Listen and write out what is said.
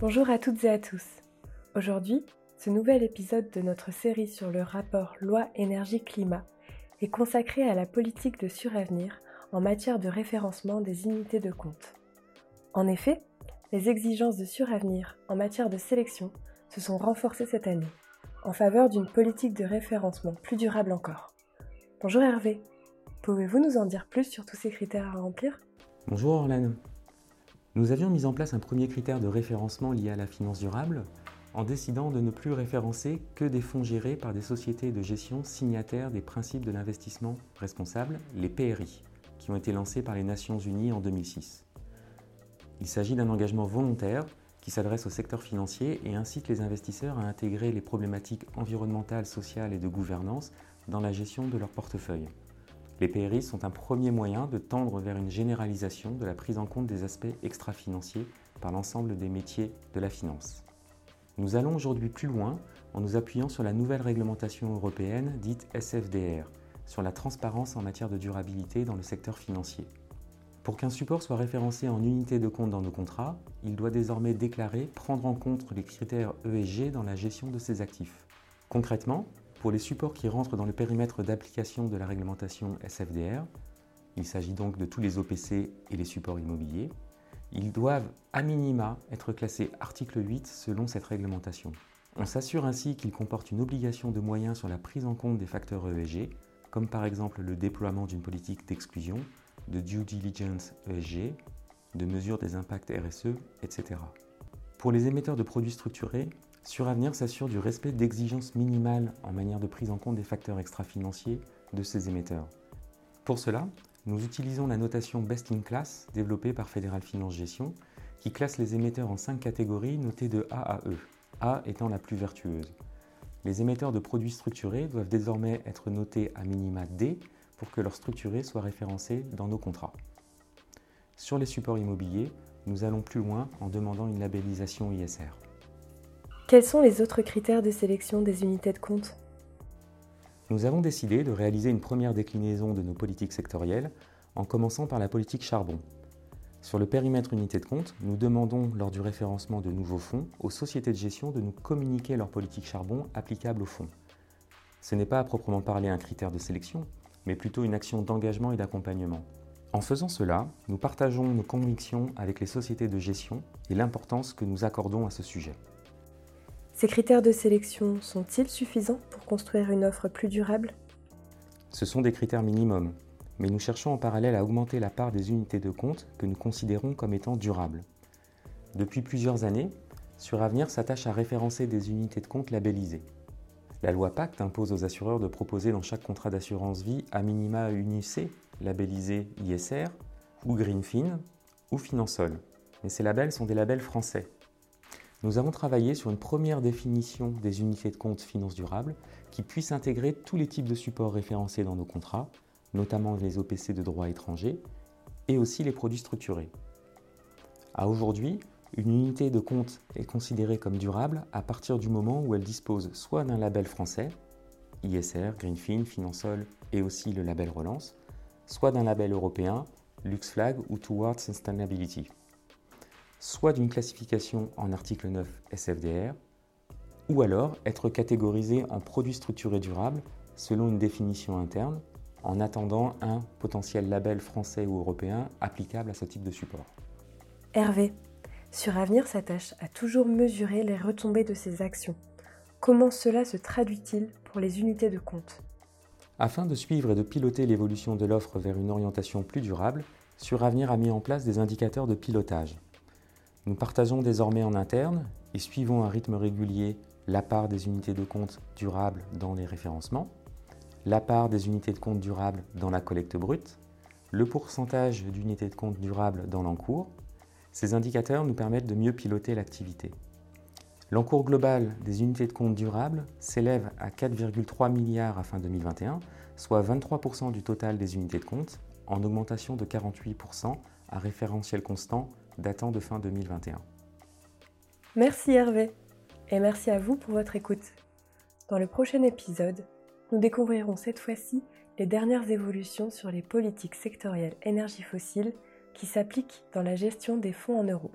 Bonjour à toutes et à tous. Aujourd'hui, ce nouvel épisode de notre série sur le rapport loi énergie-climat est consacré à la politique de suravenir en matière de référencement des unités de compte. En effet, les exigences de suravenir en matière de sélection se sont renforcées cette année, en faveur d'une politique de référencement plus durable encore. Bonjour Hervé, pouvez-vous nous en dire plus sur tous ces critères à remplir? Bonjour Orlane. Nous avions mis en place un premier critère de référencement lié à la finance durable en décidant de ne plus référencer que des fonds gérés par des sociétés de gestion signataires des principes de l'investissement responsable, les PRI, qui ont été lancés par les Nations Unies en 2006. Il s'agit d'un engagement volontaire qui s'adresse au secteur financier et incite les investisseurs à intégrer les problématiques environnementales, sociales et de gouvernance dans la gestion de leur portefeuille. Les PRI sont un premier moyen de tendre vers une généralisation de la prise en compte des aspects extra-financiers par l'ensemble des métiers de la finance. Nous allons aujourd'hui plus loin en nous appuyant sur la nouvelle réglementation européenne dite SFDR, sur la transparence en matière de durabilité dans le secteur financier. Pour qu'un support soit référencé en unité de compte dans nos contrats, il doit désormais déclarer prendre en compte les critères ESG dans la gestion de ses actifs. Concrètement, pour les supports qui rentrent dans le périmètre d'application de la réglementation SFDR, il s'agit donc de tous les OPC et les supports immobiliers, ils doivent à minima être classés article 8 selon cette réglementation. On s'assure ainsi qu'ils comportent une obligation de moyens sur la prise en compte des facteurs ESG, comme par exemple le déploiement d'une politique d'exclusion, de due diligence ESG, de mesures des impacts RSE, etc. Pour les émetteurs de produits structurés, Suravenir s'assure du respect d'exigences minimales en manière de prise en compte des facteurs extra-financiers de ces émetteurs. Pour cela, nous utilisons la notation Best in Class développée par Fédéral Finance Gestion qui classe les émetteurs en cinq catégories notées de A à E, A étant la plus vertueuse. Les émetteurs de produits structurés doivent désormais être notés à minima D pour que leur structuré soit référencé dans nos contrats. Sur les supports immobiliers, nous allons plus loin en demandant une labellisation ISR. Quels sont les autres critères de sélection des unités de compte Nous avons décidé de réaliser une première déclinaison de nos politiques sectorielles en commençant par la politique charbon. Sur le périmètre unité de compte, nous demandons lors du référencement de nouveaux fonds aux sociétés de gestion de nous communiquer leur politique charbon applicable aux fonds. Ce n'est pas à proprement parler un critère de sélection, mais plutôt une action d'engagement et d'accompagnement. En faisant cela, nous partageons nos convictions avec les sociétés de gestion et l'importance que nous accordons à ce sujet. Ces critères de sélection sont-ils suffisants pour construire une offre plus durable? Ce sont des critères minimums, mais nous cherchons en parallèle à augmenter la part des unités de compte que nous considérons comme étant durables. Depuis plusieurs années, Suravenir s'attache à référencer des unités de compte labellisées. La loi Pacte impose aux assureurs de proposer dans chaque contrat d'assurance vie à minima une UC, labellisé ISR, ou Greenfin, ou Finansol. Mais ces labels sont des labels français nous avons travaillé sur une première définition des unités de compte finance durable qui puisse intégrer tous les types de supports référencés dans nos contrats, notamment les OPC de droit étranger, et aussi les produits structurés. À aujourd'hui, une unité de compte est considérée comme durable à partir du moment où elle dispose soit d'un label français, ISR, Greenfin, Finansol et aussi le label Relance, soit d'un label européen, LuxFlag ou Towards Sustainability soit d'une classification en article 9 SFDR, ou alors être catégorisé en produits structurés durables selon une définition interne, en attendant un potentiel label français ou européen applicable à ce type de support. Hervé, Suravenir s'attache à toujours mesurer les retombées de ses actions. Comment cela se traduit-il pour les unités de compte? Afin de suivre et de piloter l'évolution de l'offre vers une orientation plus durable, Suravenir a mis en place des indicateurs de pilotage. Nous partageons désormais en interne et suivons un rythme régulier la part des unités de compte durables dans les référencements, la part des unités de compte durables dans la collecte brute, le pourcentage d'unités de compte durables dans l'encours. Ces indicateurs nous permettent de mieux piloter l'activité. L'encours global des unités de compte durables s'élève à 4,3 milliards à fin 2021, soit 23% du total des unités de compte, en augmentation de 48% à référentiel constant datant de fin 2021. Merci Hervé et merci à vous pour votre écoute. Dans le prochain épisode, nous découvrirons cette fois-ci les dernières évolutions sur les politiques sectorielles énergie fossile qui s'appliquent dans la gestion des fonds en euros.